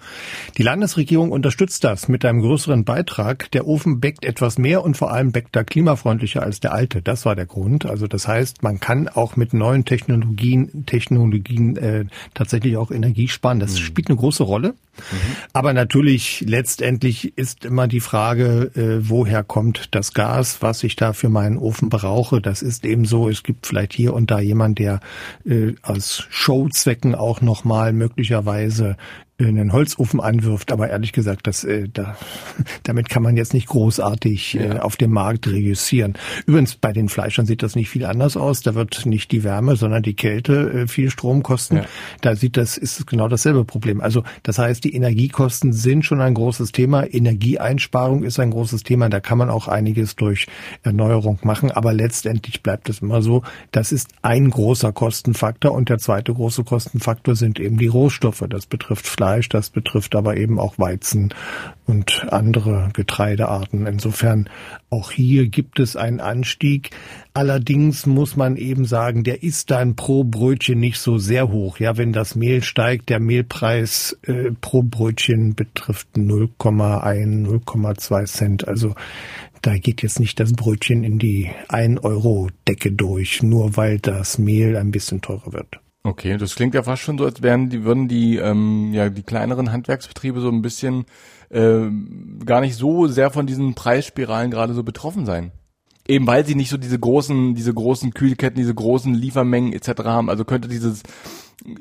Die Landesregierung unterstützt das mit einem größeren Beitrag. Der Ofen bäckt etwas mehr und vor allem bäckt da klimafreundlicher als der alte. Das war der Grund. Also das heißt, man kann auch mit neuen Technologien, Technologien äh, tatsächlich auch Energie sparen. Das mhm. spielt eine große Rolle. Mhm. Aber natürlich letztendlich ist immer die Frage, äh, woher kommt das Gas, was ich da für meinen Ofen brauche. Das ist eben so. Es gibt vielleicht hier und da jemand, der äh, aus Showzwecken auch nochmal möglicherweise einen Holzofen anwirft, aber ehrlich gesagt, das, äh, da, damit kann man jetzt nicht großartig äh, ja. äh, auf dem Markt reüssieren. Übrigens, bei den Fleischern sieht das nicht viel anders aus. Da wird nicht die Wärme, sondern die Kälte äh, viel Strom kosten. Ja. Da sieht das, ist genau dasselbe Problem. Also das heißt, die Energiekosten sind schon ein großes Thema. Energieeinsparung ist ein großes Thema. Da kann man auch einiges durch Erneuerung machen. Aber letztendlich bleibt es immer so, das ist ein großer Kostenfaktor. Und der zweite große Kostenfaktor sind eben die Rohstoffe. Das betrifft Fleisch Fleisch, das betrifft aber eben auch Weizen und andere Getreidearten. Insofern auch hier gibt es einen Anstieg. Allerdings muss man eben sagen, der ist dann pro Brötchen nicht so sehr hoch. Ja, wenn das Mehl steigt, der Mehlpreis äh, pro Brötchen betrifft 0,1, 0,2 Cent. Also da geht jetzt nicht das Brötchen in die 1 Euro Decke durch, nur weil das Mehl ein bisschen teurer wird. Okay, das klingt ja fast schon so, als wären die, würden die, ähm, ja, die kleineren Handwerksbetriebe so ein bisschen äh, gar nicht so sehr von diesen Preisspiralen gerade so betroffen sein. Eben weil sie nicht so diese großen, diese großen Kühlketten, diese großen Liefermengen etc. haben. Also könnte dieses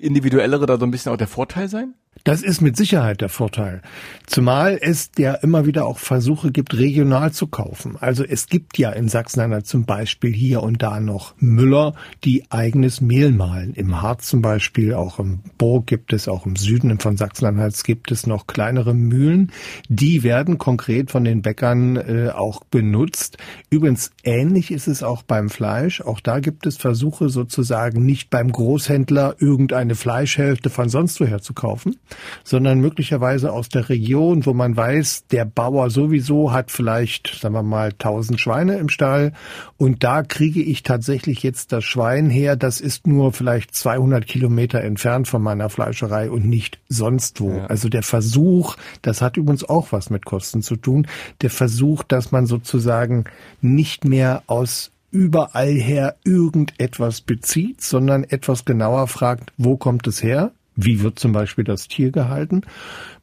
individuellere da so ein bisschen auch der Vorteil sein? Das ist mit Sicherheit der Vorteil. Zumal es ja immer wieder auch Versuche gibt, regional zu kaufen. Also es gibt ja in Sachsen-Anhalt zum Beispiel hier und da noch Müller, die eigenes Mehl mahlen. Im Harz zum Beispiel, auch im Burg gibt es, auch im Süden von Sachsen-Anhalt gibt es noch kleinere Mühlen. Die werden konkret von den Bäckern äh, auch benutzt. Übrigens ähnlich ist es auch beim Fleisch. Auch da gibt es Versuche sozusagen nicht beim Großhändler irgendeine Fleischhälfte von sonst woher zu kaufen, sondern möglicherweise aus der Region, wo man weiß, der Bauer sowieso hat vielleicht, sagen wir mal, 1000 Schweine im Stall und da kriege ich tatsächlich jetzt das Schwein her, das ist nur vielleicht 200 Kilometer entfernt von meiner Fleischerei und nicht sonst wo. Ja. Also der Versuch, das hat übrigens auch was mit Kosten zu tun, der Versuch, dass man sozusagen nicht mehr aus überall her irgendetwas bezieht, sondern etwas genauer fragt, wo kommt es her? Wie wird zum Beispiel das Tier gehalten?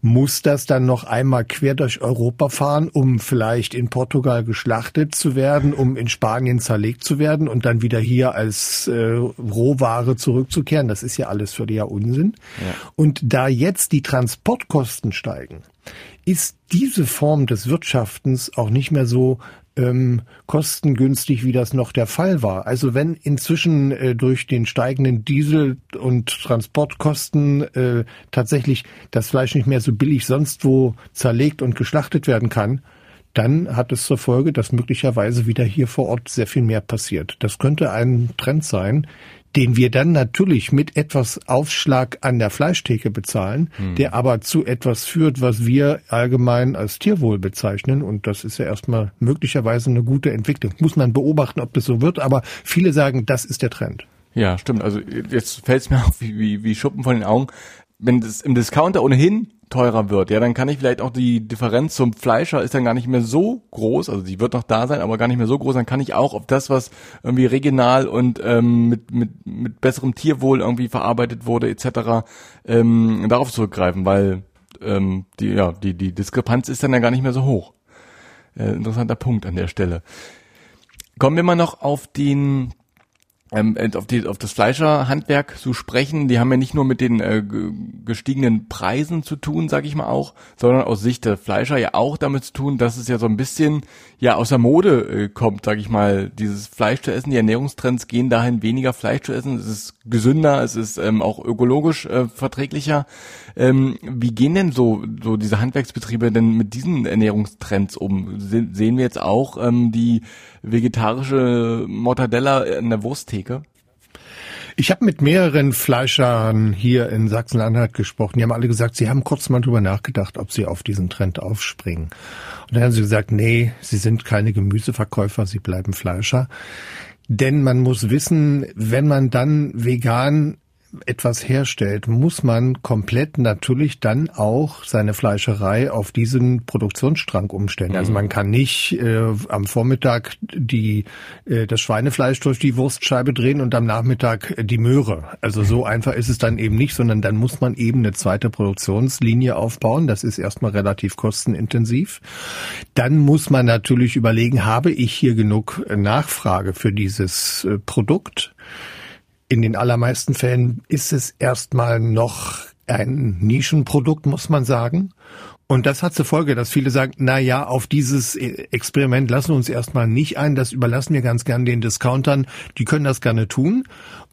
Muss das dann noch einmal quer durch Europa fahren, um vielleicht in Portugal geschlachtet zu werden, um in Spanien zerlegt zu werden und dann wieder hier als äh, Rohware zurückzukehren? Das ist ja alles für die ja Unsinn. Ja. Und da jetzt die Transportkosten steigen, ist diese Form des Wirtschaftens auch nicht mehr so ähm, kostengünstig, wie das noch der Fall war. Also wenn inzwischen äh, durch den steigenden Diesel- und Transportkosten äh, tatsächlich das Fleisch nicht mehr so billig sonst wo zerlegt und geschlachtet werden kann, dann hat es zur Folge, dass möglicherweise wieder hier vor Ort sehr viel mehr passiert. Das könnte ein Trend sein, den wir dann natürlich mit etwas Aufschlag an der Fleischtheke bezahlen, hm. der aber zu etwas führt, was wir allgemein als Tierwohl bezeichnen. Und das ist ja erstmal möglicherweise eine gute Entwicklung. Muss man beobachten, ob das so wird, aber viele sagen, das ist der Trend. Ja, stimmt. Also jetzt fällt es mir auf wie, wie, wie Schuppen von den Augen wenn das im Discounter ohnehin teurer wird, ja, dann kann ich vielleicht auch die Differenz zum Fleischer ist dann gar nicht mehr so groß, also die wird noch da sein, aber gar nicht mehr so groß, dann kann ich auch auf das, was irgendwie regional und ähm, mit, mit, mit besserem Tierwohl irgendwie verarbeitet wurde, etc., ähm, darauf zurückgreifen, weil ähm, die, ja, die, die Diskrepanz ist dann ja gar nicht mehr so hoch. Äh, interessanter Punkt an der Stelle. Kommen wir mal noch auf den ähm, äh, auf, die, auf das Fleischerhandwerk zu sprechen, die haben ja nicht nur mit den äh, gestiegenen Preisen zu tun, sage ich mal auch, sondern aus Sicht der Fleischer ja auch damit zu tun, dass es ja so ein bisschen ja aus der Mode äh, kommt, sage ich mal, dieses Fleisch zu essen. Die Ernährungstrends gehen dahin, weniger Fleisch zu essen. Es ist gesünder, es ist ähm, auch ökologisch äh, verträglicher. Ähm, wie gehen denn so so diese Handwerksbetriebe denn mit diesen Ernährungstrends um? Se sehen wir jetzt auch ähm, die vegetarische Mortadella in der Wursttheke? Ich habe mit mehreren Fleischern hier in Sachsen-Anhalt gesprochen. Die haben alle gesagt, sie haben kurz mal drüber nachgedacht, ob sie auf diesen Trend aufspringen. Und dann haben sie gesagt, nee, sie sind keine Gemüseverkäufer, sie bleiben Fleischer. Denn man muss wissen, wenn man dann vegan etwas herstellt, muss man komplett natürlich dann auch seine Fleischerei auf diesen Produktionsstrang umstellen. Also mhm. man kann nicht äh, am Vormittag die äh, das Schweinefleisch durch die Wurstscheibe drehen und am Nachmittag die Möhre. Also so einfach ist es dann eben nicht, sondern dann muss man eben eine zweite Produktionslinie aufbauen. Das ist erstmal relativ kostenintensiv. Dann muss man natürlich überlegen, habe ich hier genug Nachfrage für dieses äh, Produkt? In den allermeisten Fällen ist es erstmal noch ein Nischenprodukt, muss man sagen. Und das hat zur Folge, dass viele sagen, na ja, auf dieses Experiment lassen wir uns erstmal nicht ein, das überlassen wir ganz gern den Discountern, die können das gerne tun.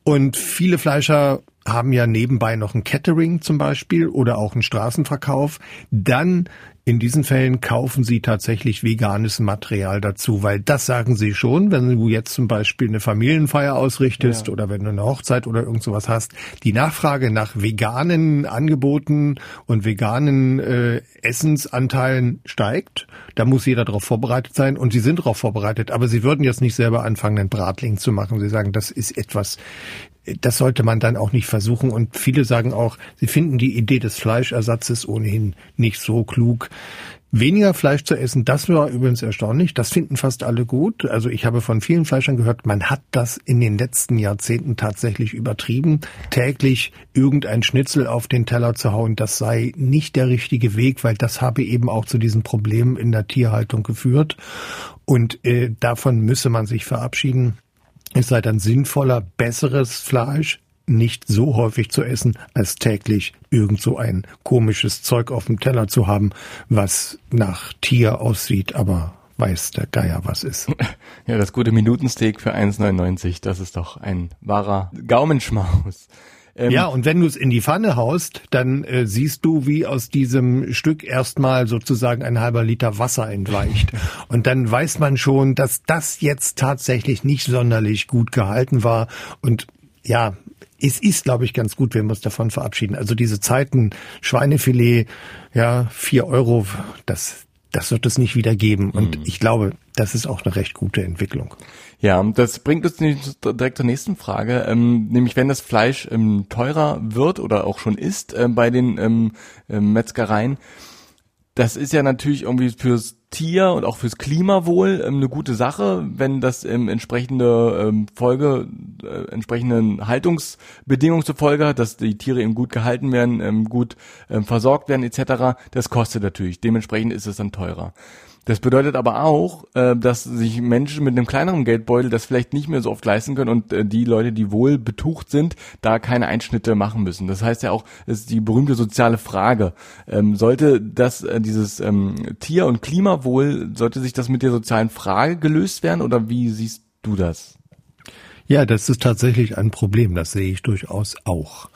Und viele Fleischer haben ja nebenbei noch ein Catering zum Beispiel oder auch einen Straßenverkauf. Dann in diesen Fällen kaufen sie tatsächlich veganes Material dazu, weil das sagen sie schon, wenn du jetzt zum Beispiel eine Familienfeier ausrichtest ja. oder wenn du eine Hochzeit oder irgend sowas hast. Die Nachfrage nach veganen Angeboten und veganen äh, Essensanteilen steigt. Da muss jeder darauf vorbereitet sein und sie sind darauf vorbereitet. Aber sie würden jetzt nicht selber anfangen, einen Bratling zu machen. Sie sagen, das ist etwas, das sollte man dann auch nicht versuchen. Und viele sagen auch, sie finden die Idee des Fleischersatzes ohnehin nicht so klug. Weniger Fleisch zu essen, das war übrigens erstaunlich. Das finden fast alle gut. Also ich habe von vielen Fleischern gehört, man hat das in den letzten Jahrzehnten tatsächlich übertrieben. Täglich irgendein Schnitzel auf den Teller zu hauen, das sei nicht der richtige Weg, weil das habe eben auch zu diesen Problemen in der Tierhaltung geführt. Und äh, davon müsse man sich verabschieden. Es sei dann sinnvoller, besseres Fleisch nicht so häufig zu essen, als täglich irgend so ein komisches Zeug auf dem Teller zu haben, was nach Tier aussieht, aber weiß der Geier was ist. Ja, das gute Minutensteak für 1,99, das ist doch ein wahrer Gaumenschmaus. Ähm, ja, und wenn du es in die Pfanne haust, dann äh, siehst du, wie aus diesem Stück erstmal sozusagen ein halber Liter Wasser entweicht. und dann weiß man schon, dass das jetzt tatsächlich nicht sonderlich gut gehalten war. Und ja, es ist, glaube ich, ganz gut, wenn wir uns davon verabschieden. Also diese Zeiten, Schweinefilet, ja, vier Euro, das, das wird es nicht wieder geben. Und mhm. ich glaube, das ist auch eine recht gute Entwicklung. Ja, das bringt uns direkt zur nächsten Frage, ähm, nämlich wenn das Fleisch ähm, teurer wird oder auch schon ist äh, bei den ähm, äh, Metzgereien, das ist ja natürlich irgendwie fürs Tier und auch fürs Klimawohl ähm, eine gute Sache, wenn das ähm, entsprechende ähm, Folge, äh, entsprechenden Haltungsbedingungen zur Folge hat, dass die Tiere eben gut gehalten werden, ähm, gut ähm, versorgt werden etc. Das kostet natürlich. Dementsprechend ist es dann teurer. Das bedeutet aber auch, äh, dass sich Menschen mit einem kleineren Geldbeutel das vielleicht nicht mehr so oft leisten können und äh, die Leute, die wohl betucht sind, da keine Einschnitte machen müssen. Das heißt ja auch, es ist die berühmte soziale Frage. Ähm, sollte das, äh, dieses ähm, Tier- und Klimawohl, sollte sich das mit der sozialen Frage gelöst werden oder wie siehst du das? Ja, das ist tatsächlich ein Problem. Das sehe ich durchaus auch.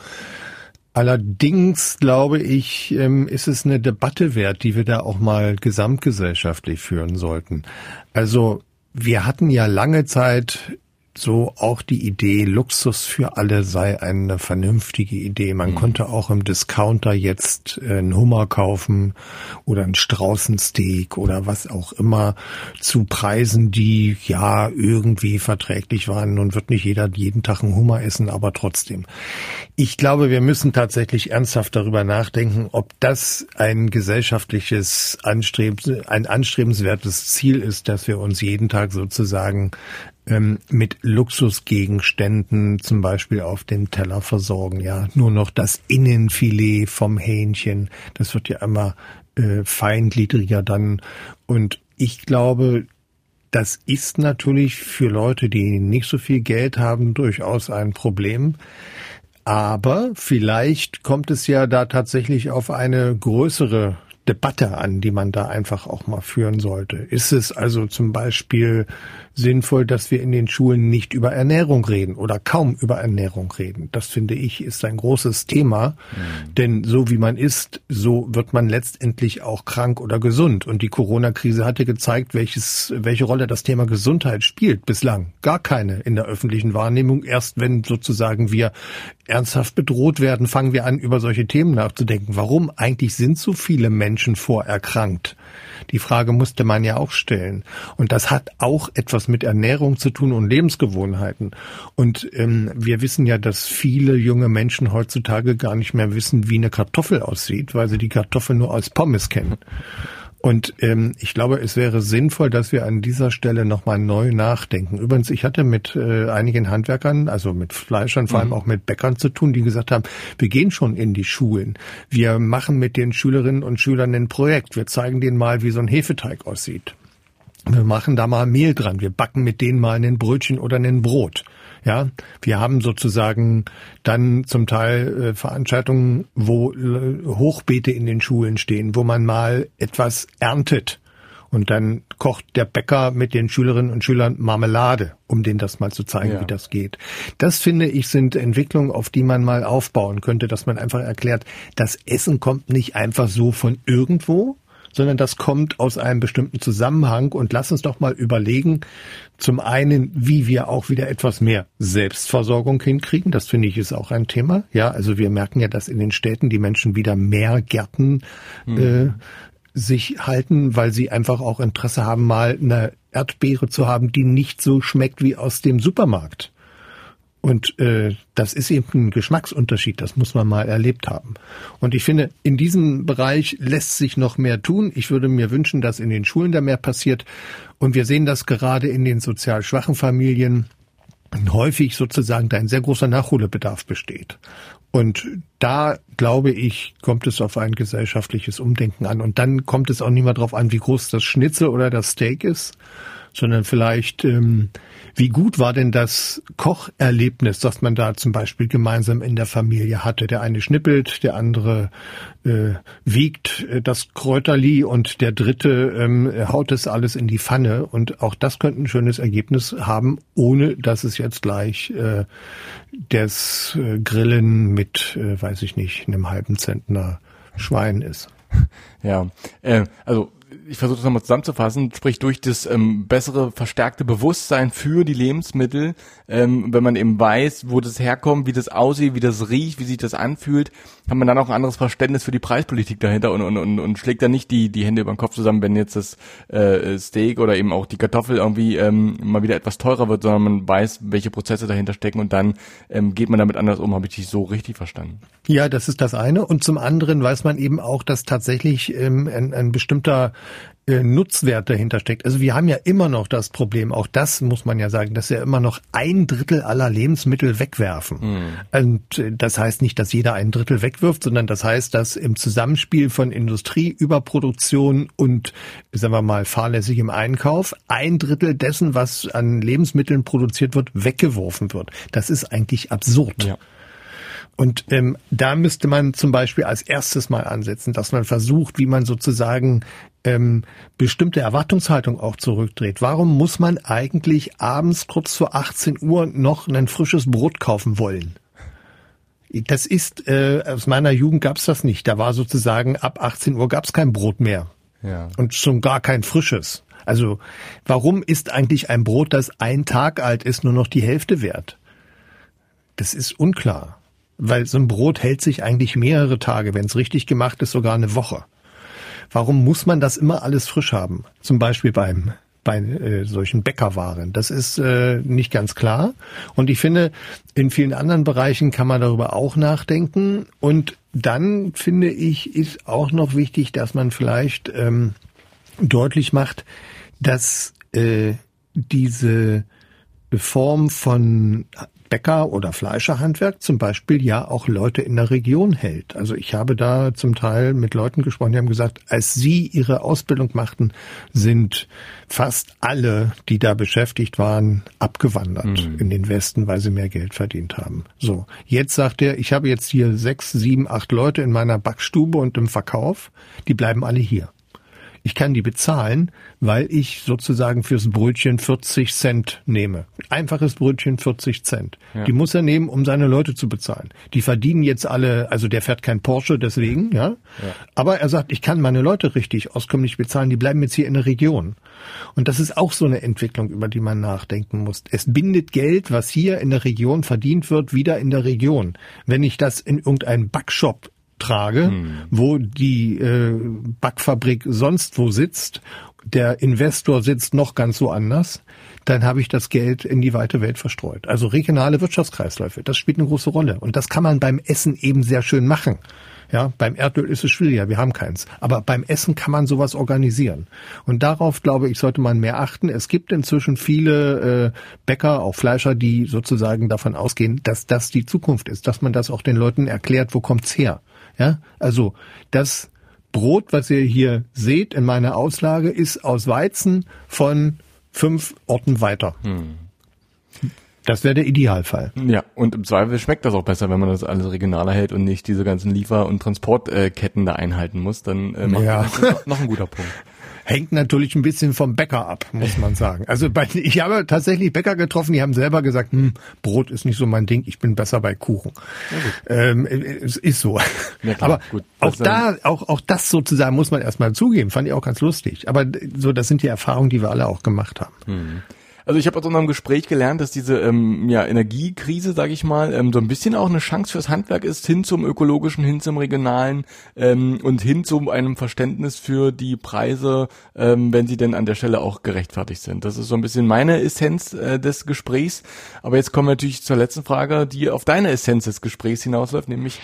Allerdings glaube ich, ähm, ist es eine Debatte wert, die wir da auch mal gesamtgesellschaftlich führen sollten. Also wir hatten ja lange Zeit so auch die Idee, Luxus für alle sei eine vernünftige Idee. Man mhm. konnte auch im Discounter jetzt äh, einen Hummer kaufen oder ein Straußensteak oder was auch immer zu Preisen, die ja irgendwie verträglich waren. Nun wird nicht jeder jeden Tag einen Hummer essen, aber trotzdem. Ich glaube, wir müssen tatsächlich ernsthaft darüber nachdenken, ob das ein gesellschaftliches Anstreben, ein anstrebenswertes Ziel ist, dass wir uns jeden Tag sozusagen ähm, mit Luxusgegenständen zum Beispiel auf dem Teller versorgen. Ja, nur noch das Innenfilet vom Hähnchen, das wird ja immer äh, feingliedriger dann. Und ich glaube, das ist natürlich für Leute, die nicht so viel Geld haben, durchaus ein Problem. Aber vielleicht kommt es ja da tatsächlich auf eine größere Debatte an, die man da einfach auch mal führen sollte. Ist es also zum Beispiel sinnvoll, dass wir in den Schulen nicht über Ernährung reden oder kaum über Ernährung reden. Das finde ich ist ein großes Thema, mhm. denn so wie man ist, so wird man letztendlich auch krank oder gesund. Und die Corona-Krise hatte gezeigt, welches, welche Rolle das Thema Gesundheit spielt. Bislang gar keine in der öffentlichen Wahrnehmung. Erst wenn sozusagen wir ernsthaft bedroht werden, fangen wir an, über solche Themen nachzudenken. Warum eigentlich sind so viele Menschen vorerkrankt? Die Frage musste man ja auch stellen. Und das hat auch etwas mit Ernährung zu tun und Lebensgewohnheiten. Und ähm, wir wissen ja, dass viele junge Menschen heutzutage gar nicht mehr wissen, wie eine Kartoffel aussieht, weil sie die Kartoffel nur als Pommes kennen. Und ähm, ich glaube, es wäre sinnvoll, dass wir an dieser Stelle nochmal neu nachdenken. Übrigens, ich hatte mit äh, einigen Handwerkern, also mit Fleischern, vor allem mhm. auch mit Bäckern zu tun, die gesagt haben, wir gehen schon in die Schulen. Wir machen mit den Schülerinnen und Schülern ein Projekt. Wir zeigen denen mal, wie so ein Hefeteig aussieht. Wir machen da mal Mehl dran. Wir backen mit denen mal ein Brötchen oder ein Brot. Ja, wir haben sozusagen dann zum Teil äh, Veranstaltungen, wo äh, Hochbeete in den Schulen stehen, wo man mal etwas erntet. Und dann kocht der Bäcker mit den Schülerinnen und Schülern Marmelade, um denen das mal zu zeigen, ja. wie das geht. Das finde ich sind Entwicklungen, auf die man mal aufbauen könnte, dass man einfach erklärt, das Essen kommt nicht einfach so von irgendwo, sondern das kommt aus einem bestimmten Zusammenhang. Und lass uns doch mal überlegen, zum einen, wie wir auch wieder etwas mehr Selbstversorgung hinkriegen. Das finde ich ist auch ein Thema. Ja, also wir merken ja, dass in den Städten die Menschen wieder mehr Gärten mhm. äh, sich halten, weil sie einfach auch Interesse haben, mal eine Erdbeere zu haben, die nicht so schmeckt wie aus dem Supermarkt. Und äh, das ist eben ein Geschmacksunterschied, das muss man mal erlebt haben. Und ich finde, in diesem Bereich lässt sich noch mehr tun. Ich würde mir wünschen, dass in den Schulen da mehr passiert. Und wir sehen das gerade in den sozial schwachen Familien häufig sozusagen da ein sehr großer Nachholbedarf besteht. Und da, glaube ich, kommt es auf ein gesellschaftliches Umdenken an. Und dann kommt es auch nicht mehr darauf an, wie groß das Schnitzel oder das Steak ist, sondern vielleicht, ähm, wie gut war denn das Kocherlebnis, das man da zum Beispiel gemeinsam in der Familie hatte? Der eine schnippelt, der andere äh, wiegt äh, das Kräuterli und der dritte ähm, haut es alles in die Pfanne. Und auch das könnte ein schönes Ergebnis haben, ohne dass es jetzt gleich äh, das äh, Grillen mit, äh, weiß ich nicht, einem halben Zentner Schwein ist. Ja, äh, also ich versuche das nochmal zusammenzufassen, sprich durch das ähm, bessere, verstärkte Bewusstsein für die Lebensmittel, ähm, wenn man eben weiß, wo das herkommt, wie das aussieht, wie das riecht, wie sich das anfühlt, hat man dann auch ein anderes Verständnis für die Preispolitik dahinter und, und, und, und schlägt dann nicht die, die Hände über den Kopf zusammen, wenn jetzt das äh, Steak oder eben auch die Kartoffel irgendwie ähm, mal wieder etwas teurer wird, sondern man weiß, welche Prozesse dahinter stecken und dann ähm, geht man damit anders um, habe ich dich so richtig verstanden. Ja, das ist das eine. Und zum anderen weiß man eben auch, dass tatsächlich ähm, ein, ein bestimmter Nutzwert dahinter steckt. Also wir haben ja immer noch das Problem, auch das muss man ja sagen, dass wir immer noch ein Drittel aller Lebensmittel wegwerfen. Mhm. Und äh, das heißt nicht, dass jeder ein Drittel wegwirft, sondern das heißt, dass im Zusammenspiel von Industrie, Überproduktion und, sagen wir mal, fahrlässigem Einkauf ein Drittel dessen, was an Lebensmitteln produziert wird, weggeworfen wird. Das ist eigentlich absurd. Ja. Und ähm, da müsste man zum Beispiel als erstes mal ansetzen, dass man versucht, wie man sozusagen ähm, bestimmte Erwartungshaltung auch zurückdreht. Warum muss man eigentlich abends kurz vor 18 Uhr noch ein frisches Brot kaufen wollen? Das ist, äh, aus meiner Jugend gab's das nicht. Da war sozusagen ab 18 Uhr gab's kein Brot mehr. Ja. Und schon gar kein frisches. Also warum ist eigentlich ein Brot, das ein Tag alt ist, nur noch die Hälfte wert? Das ist unklar, weil so ein Brot hält sich eigentlich mehrere Tage, wenn es richtig gemacht ist, sogar eine Woche. Warum muss man das immer alles frisch haben? Zum Beispiel beim bei äh, solchen Bäckerwaren. Das ist äh, nicht ganz klar. Und ich finde, in vielen anderen Bereichen kann man darüber auch nachdenken. Und dann finde ich, ist auch noch wichtig, dass man vielleicht ähm, deutlich macht, dass äh, diese Form von Bäcker- oder Fleischerhandwerk zum Beispiel ja auch Leute in der Region hält. Also ich habe da zum Teil mit Leuten gesprochen, die haben gesagt, als sie ihre Ausbildung machten, sind fast alle, die da beschäftigt waren, abgewandert mhm. in den Westen, weil sie mehr Geld verdient haben. So, jetzt sagt er, ich habe jetzt hier sechs, sieben, acht Leute in meiner Backstube und im Verkauf, die bleiben alle hier. Ich kann die bezahlen, weil ich sozusagen fürs Brötchen 40 Cent nehme. Einfaches Brötchen 40 Cent. Ja. Die muss er nehmen, um seine Leute zu bezahlen. Die verdienen jetzt alle, also der fährt kein Porsche deswegen, ja. ja. Aber er sagt, ich kann meine Leute richtig auskömmlich bezahlen, die bleiben jetzt hier in der Region. Und das ist auch so eine Entwicklung, über die man nachdenken muss. Es bindet Geld, was hier in der Region verdient wird, wieder in der Region. Wenn ich das in irgendeinen Backshop trage, hm. wo die äh, Backfabrik sonst wo sitzt, der Investor sitzt noch ganz so anders, dann habe ich das Geld in die weite Welt verstreut. Also regionale Wirtschaftskreisläufe, das spielt eine große Rolle. Und das kann man beim Essen eben sehr schön machen. Ja, beim Erdöl ist es schwieriger, wir haben keins. Aber beim Essen kann man sowas organisieren. Und darauf, glaube ich, sollte man mehr achten. Es gibt inzwischen viele äh, Bäcker, auch Fleischer, die sozusagen davon ausgehen, dass das die Zukunft ist, dass man das auch den Leuten erklärt, wo kommt's her. Ja, also das Brot, was ihr hier seht in meiner Auslage, ist aus Weizen von fünf Orten weiter. Hm. Das wäre der Idealfall. Ja, und im Zweifel schmeckt das auch besser, wenn man das alles regionaler hält und nicht diese ganzen Liefer- und Transportketten da einhalten muss. Dann äh, macht ja. das noch ein guter Punkt. Hängt natürlich ein bisschen vom Bäcker ab, muss man sagen. Also bei, ich habe tatsächlich Bäcker getroffen, die haben selber gesagt, hm, Brot ist nicht so mein Ding, ich bin besser bei Kuchen. Ähm, es ist so. Ja, klar, Aber gut. auch da, auch, auch das sozusagen muss man erstmal zugeben, fand ich auch ganz lustig. Aber so, das sind die Erfahrungen, die wir alle auch gemacht haben. Hm. Also ich habe aus unserem Gespräch gelernt, dass diese ähm, ja, Energiekrise, sage ich mal, ähm, so ein bisschen auch eine Chance fürs Handwerk ist, hin zum ökologischen, hin zum regionalen ähm, und hin zu einem Verständnis für die Preise, ähm, wenn sie denn an der Stelle auch gerechtfertigt sind. Das ist so ein bisschen meine Essenz äh, des Gesprächs. Aber jetzt kommen wir natürlich zur letzten Frage, die auf deine Essenz des Gesprächs hinausläuft, nämlich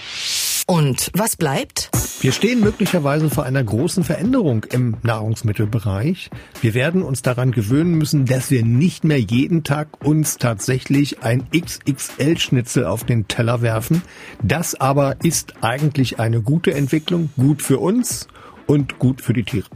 und was bleibt? Wir stehen möglicherweise vor einer großen Veränderung im Nahrungsmittelbereich. Wir werden uns daran gewöhnen müssen, dass wir nicht mehr jeden Tag uns tatsächlich ein XXL-Schnitzel auf den Teller werfen. Das aber ist eigentlich eine gute Entwicklung, gut für uns und gut für die Tiere.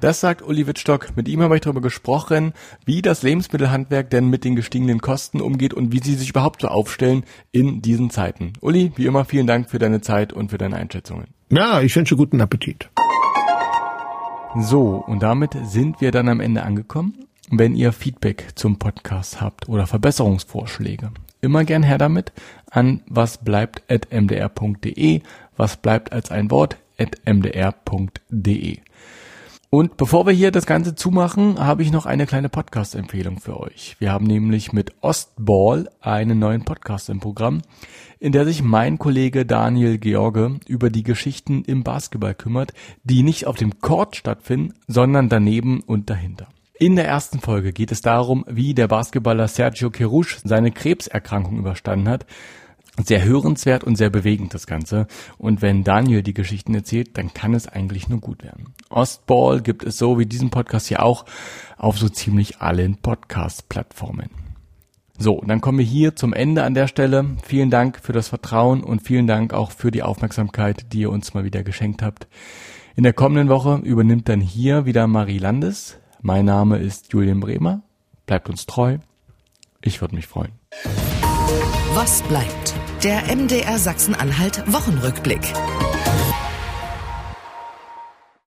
Das sagt Uli Wittstock. Mit ihm habe ich darüber gesprochen, wie das Lebensmittelhandwerk denn mit den gestiegenen Kosten umgeht und wie sie sich überhaupt so aufstellen in diesen Zeiten. Uli, wie immer vielen Dank für deine Zeit und für deine Einschätzungen. Ja, ich wünsche guten Appetit. So, und damit sind wir dann am Ende angekommen. Wenn ihr Feedback zum Podcast habt oder Verbesserungsvorschläge, immer gern her damit an wasbleibt.mdr.de, was bleibt als ein Wort at mdr.de. Und bevor wir hier das Ganze zumachen, habe ich noch eine kleine Podcast-Empfehlung für euch. Wir haben nämlich mit Ostball einen neuen Podcast im Programm, in der sich mein Kollege Daniel George über die Geschichten im Basketball kümmert, die nicht auf dem Court stattfinden, sondern daneben und dahinter. In der ersten Folge geht es darum, wie der Basketballer Sergio Kerouche seine Krebserkrankung überstanden hat, sehr hörenswert und sehr bewegend das Ganze. Und wenn Daniel die Geschichten erzählt, dann kann es eigentlich nur gut werden. Ostball gibt es so wie diesen Podcast hier auch auf so ziemlich allen Podcast-Plattformen. So, dann kommen wir hier zum Ende an der Stelle. Vielen Dank für das Vertrauen und vielen Dank auch für die Aufmerksamkeit, die ihr uns mal wieder geschenkt habt. In der kommenden Woche übernimmt dann hier wieder Marie Landes. Mein Name ist Julian Bremer. Bleibt uns treu. Ich würde mich freuen. Was bleibt? Der MDR Sachsen-Anhalt Wochenrückblick.